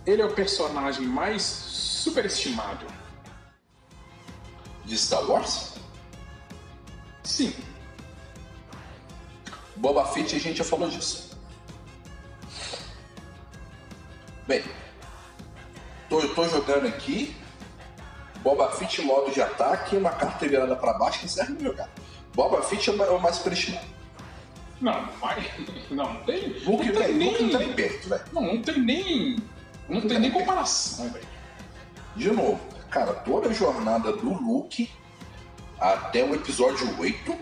Ele é o personagem mais superestimado. De Star Wars, Sim. Boba Fett, a gente já falou disso. Bem, tô, eu tô jogando aqui, Boba Fett modo de ataque, uma carta virada pra baixo que serve pra jogar. Boba Fett é o é mais superestimado. Não. Não, não tem. Luke, não tem nem. Luke não tá nem perto, velho. Não, não tem nem. Não tem nem comparação, velho. De novo, cara, toda a jornada do Luke até o episódio 8,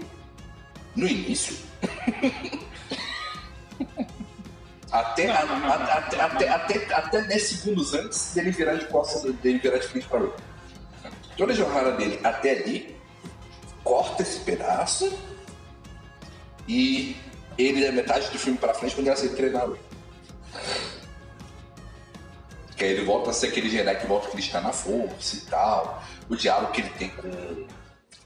no início. até, Não, a- não, não, a- até, até, até, até 10 segundos antes dele virar de costas, dele virar de frente para o Toda a jornada dele até ali corta esse pedaço e ele é metade do filme pra frente quando ele aceita treinar o que aí ele volta a ser aquele Jedi que volta a acreditar na força e tal. O diálogo que ele tem com,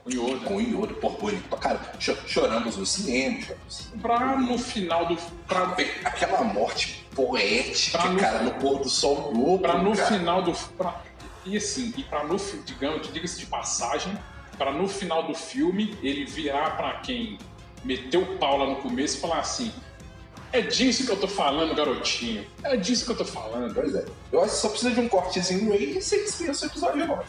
O Yoda. com o Yoda, pô, bonito pra caramba. Cho- Choramos no cinema, choramos no. Pra no final do. Pra, Aquela morte poética, Pra cara, no pôr do sol novo. pra no cara. final do. Pra, e assim, e pra no. Digamos, diga-se de passagem, pra no final do filme ele virar pra quem meteu o pau lá no começo e falar assim: É disso que eu tô falando, garotinho. É disso que eu tô falando. Pois é. Eu acho que só precisa de um cortezinho aí e você dispensa o episódio 9.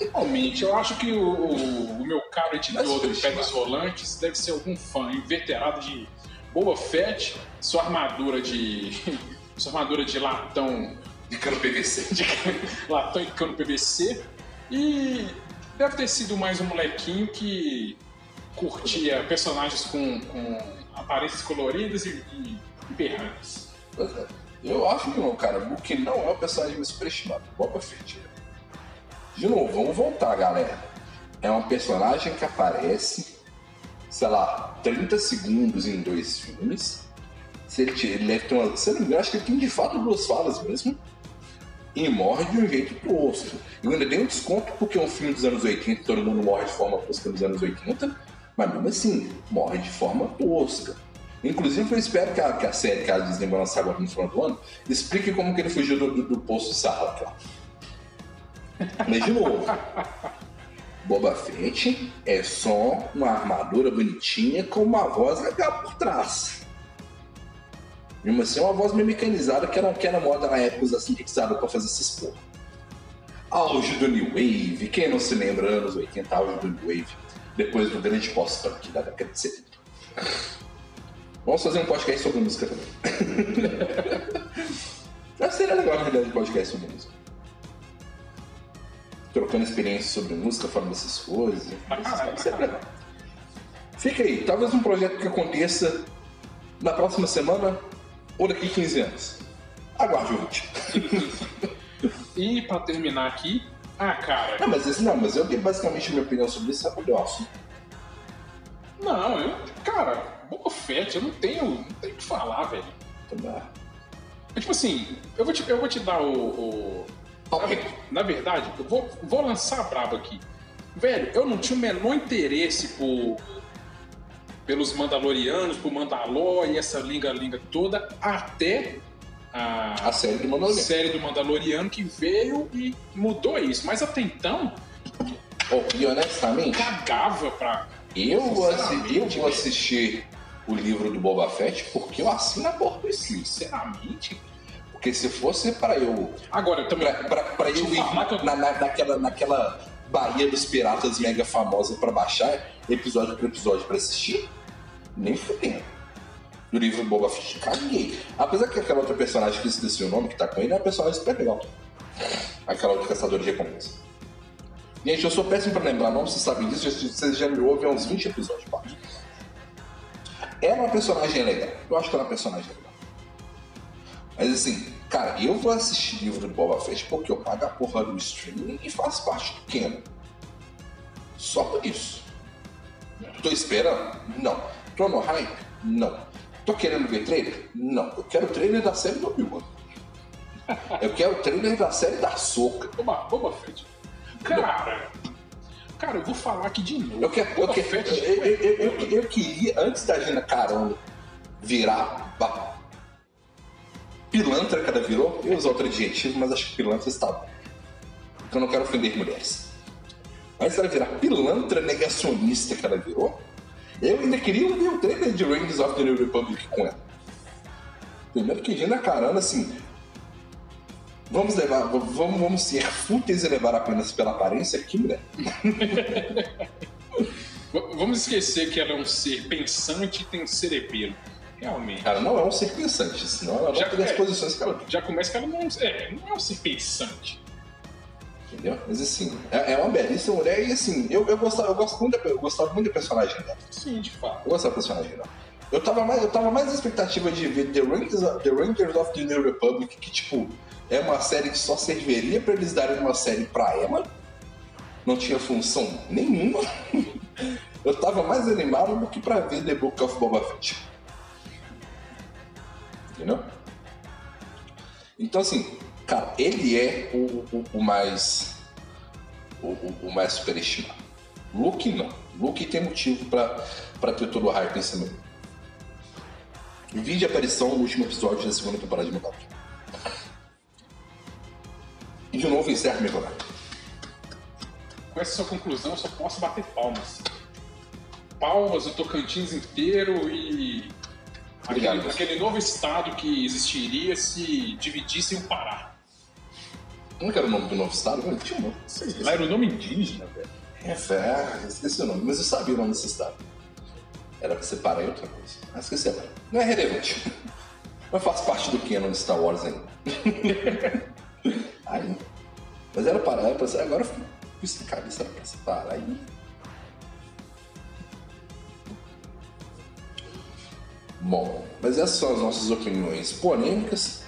Realmente, eu acho que o, o- meu caro editor do foi Pedras Rolantes deve ser algum fã inveterado de Boba Fett, sua armadura de. sua armadura de latão. De cano PVC. De latão e cano PVC. E deve ter sido mais um molequinho que curtia personagens com, com aparências coloridas e, e, e berrantes. Pois é. Eu acho que não, cara. Luke não é o personagem superestimado. Boba Fett. De novo, vamos voltar, galera. É um personagem que aparece, sei lá, 30 segundos em dois filmes. Se ele, ele deve ter uma. Se não me engano, acho que ele tem de fato duas falas mesmo. E morre de um jeito tosco. Eu ainda dei um desconto porque é um filme dos anos 80 todo mundo morre de forma tosca nos anos 80. Mas mesmo assim, morre de forma tosca. Inclusive, eu espero que a, que a série que a Disney vai lançar agora no final do ano explique como que ele fugiu do, do, do poço de lá. Mas, de novo, Boba Fett é só uma armadura bonitinha com uma voz legal por trás. Mesmo assim, é uma voz meio mecanizada que era, que era moda na época usar sintetizador pra fazer esses porra. Auge do New Wave, quem não se lembra, anos 80, auge do New Wave, depois do grande pós-punk da década de 70. Vamos fazer um podcast sobre música também. Mas seria legal, na verdade, um podcast sobre música. Trocando experiência sobre música, falando dessas coisas. Pra Seria legal. Fica aí, talvez um projeto que aconteça na próxima semana ou daqui 15 anos. Aguarde o último. E para terminar aqui, Ah, cara. Não, mas, esse, não, mas eu dei basicamente minha opinião sobre isso, sabe, Nelson? Não, eu. Cara, Boba Fett, eu não tenho. Não tenho o que falar, velho. Também. É tipo assim, eu vou te, eu vou te dar o. o- na verdade, eu vou, vou lançar a braba aqui. Velho, eu não tinha o menor interesse por. pelos Mandalorianos, por Mandalor e essa linga-linga toda, até a, A série do Mandaloriano. série do Mandaloriano que veio e mudou isso. Mas até então, Oh, e honestamente, cagava pra. eu vou, assi- Sinceramente, eu vou velho. assistir o livro do Boba Fett porque eu assino a porra do. Sinceramente. Porque se fosse pra eu Agora, eu também. pra, pra, pra eu ir eu- na, na- naquela, naquela Baía dos Piratas mega famosa pra baixar episódio por episódio pra assistir, nem fudendo. No livro do Boba Fett, caguei. Apesar que aquela outra personagem que esqueci o nome, que tá com ele, é uma personagem super legal. Aquela outra caçadora de recompensa. Gente, eu sou péssimo pra lembrar nome, vocês sabem disso, vocês já me ouvem há uns 20 episódios, pá. Ela é uma personagem legal. Eu acho que ela é uma personagem legal. Mas assim, cara, eu vou assistir livro do Boba Fett porque eu pago a porra do streaming e faço parte do Canon. Só por isso. Tô esperando? Não. Tô no hype? Não. Tô querendo ver trailer? Não. Eu quero trailer da série do Obi-Wan. Eu quero trailer da série da Soca. Boba, Boba Fett. Cara. Cara, eu vou falar aqui de novo. Eu, quero, eu, quero- eu, eu, eu, eu- queria, antes da Gina Carano virar pilantra que ela virou, eu ia usar outro adjetivo, mas acho que pilantra está bom. Porque eu não quero ofender mulheres. Mas ela virar pilantra negacionista que ela virou, eu ainda queria ver o trailer de Rangers of the New Republic com ela. Primeiro que Gina Carano, assim, Vamos levar, vamos, vamos ser fúteis e levar apenas pela aparência aqui, mulher. Vamos esquecer que ela é um ser pensante e tem um cerebelo. Realmente. Cara, não é um ser pensante, senão ela não Já teria as é. posições que ela tem, Já começa que ela não é, não é um ser pensante. Entendeu? Mas assim, é, é uma belíssima mulher e assim, eu, eu, gostava, eu, gosto muito da, eu gostava muito da personagem dela. Sim, de fato. Eu gostava da personagem dela. Eu tava mais, eu tava mais na expectativa de ver The Rangers, The Rangers of the New Republic, que tipo, é uma série que só serviria pra eles darem uma série pra ela. Não tinha função nenhuma. Eu tava mais animado do que pra ver The Book of Boba Fett. Entendeu? Então assim, cara, ele é o, o, o mais. O, o- mais superestimado. Luke não. Luke tem motivo pra, pra ter todo o hype em cima dele. Vídeo a aparição no último episódio da segunda temporada de Mandalorian. E de novo encerra minha rodada. Com essa sua conclusão, eu só posso bater palmas. Palmas, o Tocantins inteiro e. Obrigado. Aquele, aquele novo estado que existiria se dividisse o Pará. Como que era o nome do novo estado? Eu tinha um nome. Lá era o nome indígena, velho. É, é, esqueci o nome, mas eu sabia o nome desse estado. Era pra separar em outra coisa. Ah, esqueci agora. Não é relevante. Mas faz parte do canon de Star Wars ainda. Aí. Mas era para, era pra ser. Agora eu fui fui sem cabeça, era pra separar aí. Bom, mas essas são as nossas opiniões polêmicas.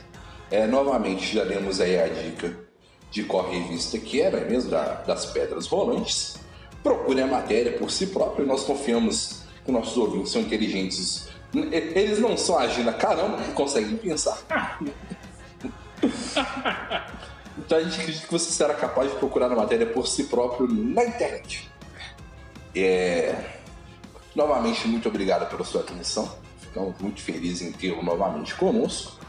É, novamente, já demos aí a dica de Corre Revista, que era mesmo da- das pedras rolantes. Procure a matéria por si próprio. Nós confiamos que nossos ouvintes são inteligentes. Eles não são a Gina caramba, que conseguem pensar. Então a gente acredita que você será capaz de procurar a matéria por si próprio na internet. É... Novamente, muito obrigado pela sua atenção. Ficamos muito felizes em tê-lo novamente conosco.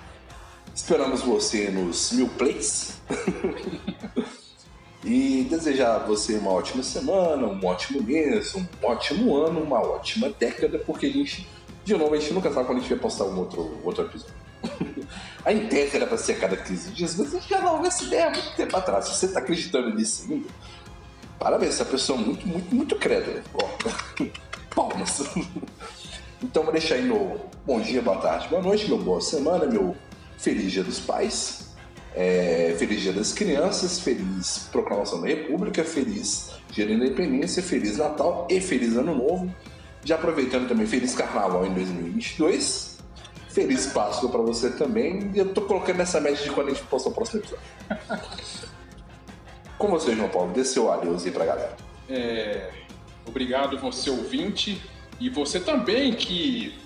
Esperamos você nos mil plays. e desejar a você uma ótima semana, um ótimo mês, um ótimo ano, uma ótima década, porque a gente, de novo, a gente nunca sabe quando a gente vai postar um outro, outro episódio. A inteira era pra ser a cada 15 dias, mas a gente já não essa ideia há muito tempo atrás. Se você tá acreditando nisso ainda, parabéns, você é pessoa muito, muito, muito crédula. Palmas. Então vou deixar aí meu bom dia, boa tarde, boa noite, meu boa semana, meu feliz dia dos pais, é, feliz dia das crianças, feliz proclamação da república, feliz dia da independência, feliz Natal e feliz ano novo. Já aproveitando também, feliz carnaval em 2022. Feliz Páscoa pra você também. E eu tô colocando nessa média de quando a gente postar o próximo episódio. Com você, João Paulo, dê seu adeus aí pra galera. É, obrigado você ouvinte e você também que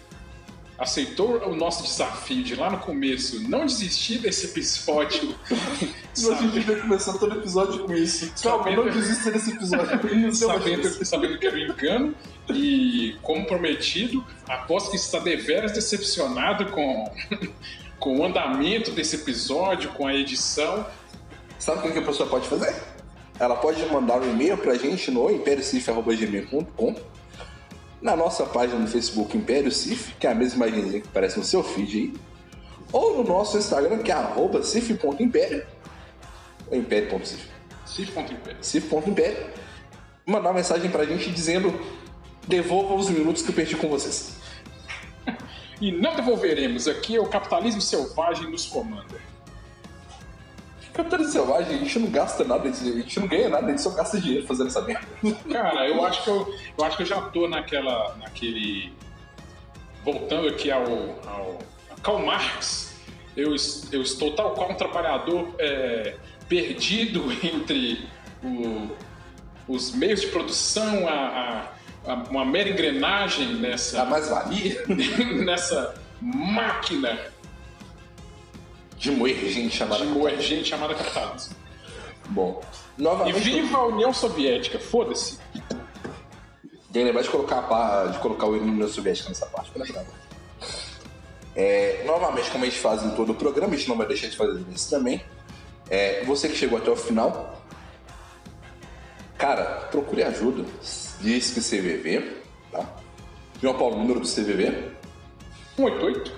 aceitou o nosso desafio de lá no começo não desistir desse episódio. A gente vai começando todo episódio com isso. Calma, não desista desse episódio. sabendo, sabendo que era um engano e, como prometido, após que está deveras decepcionado com, com o andamento desse episódio, com a edição. Sabe o que a pessoa pode fazer? Ela pode mandar um e-mail pra gente no imperiocif.gmail.com na nossa página no Facebook Império Cif, que é a mesma imagenzinha que aparece no seu feed aí, ou no nosso Instagram, que é arroba cif.império, ou império.cif. Cif.império. Cif.império. Mandar uma mensagem pra gente dizendo devolva os minutos que eu perdi com vocês. E não devolveremos, aqui é o capitalismo selvagem nos comanda. Capitalismo selvagem, a gente não gasta nada, a gente não ganha nada, a gente só gasta dinheiro fazendo essa merda. Cara, eu acho que eu, eu acho que eu já tô naquela. naquele. Voltando aqui ao, ao Karl Marx, eu, eu estou tal qual um trabalhador é, perdido entre o- os meios de produção, a, a- a- uma mera engrenagem nessa, A mais-valia nessa máquina de moer gente chamada. de moer gente chamada capitalismo. Bom, E novamente. viva a União Soviética, foda-se. Tem que lembrar de colocar, a pá- de colocar o hino União Soviética nessa parte, pra lembrar. É, novamente, como a gente faz em todo o programa, a gente não vai deixar de fazer isso também. É, você que chegou até o final, cara, procure ajuda. Diz que CVV, tá? João Paulo, número do CVV. 188.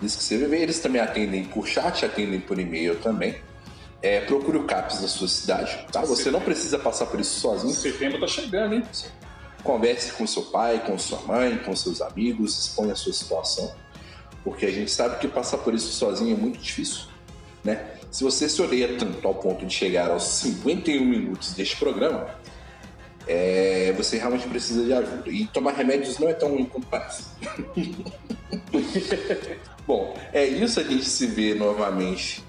Diz que CVV, eles também atendem por chat, atendem por e-mail também. É, procure o CAPS da sua cidade, tá? Você não precisa passar por isso sozinho. Setembro tá chegando, hein? Converse com seu pai, com sua mãe, com seus amigos, exponha a sua situação, porque a gente sabe que passar por isso sozinho é muito difícil, né? Se você se odeia tanto ao ponto de chegar aos 51 minutos deste programa, é, você realmente precisa de ajuda. E tomar remédios não é tão ruim quanto parece. Bom, é isso. A gente se vê novamente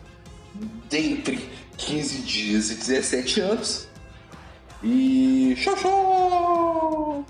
dentre 15 dias e 17 anos. E tchau, tchau!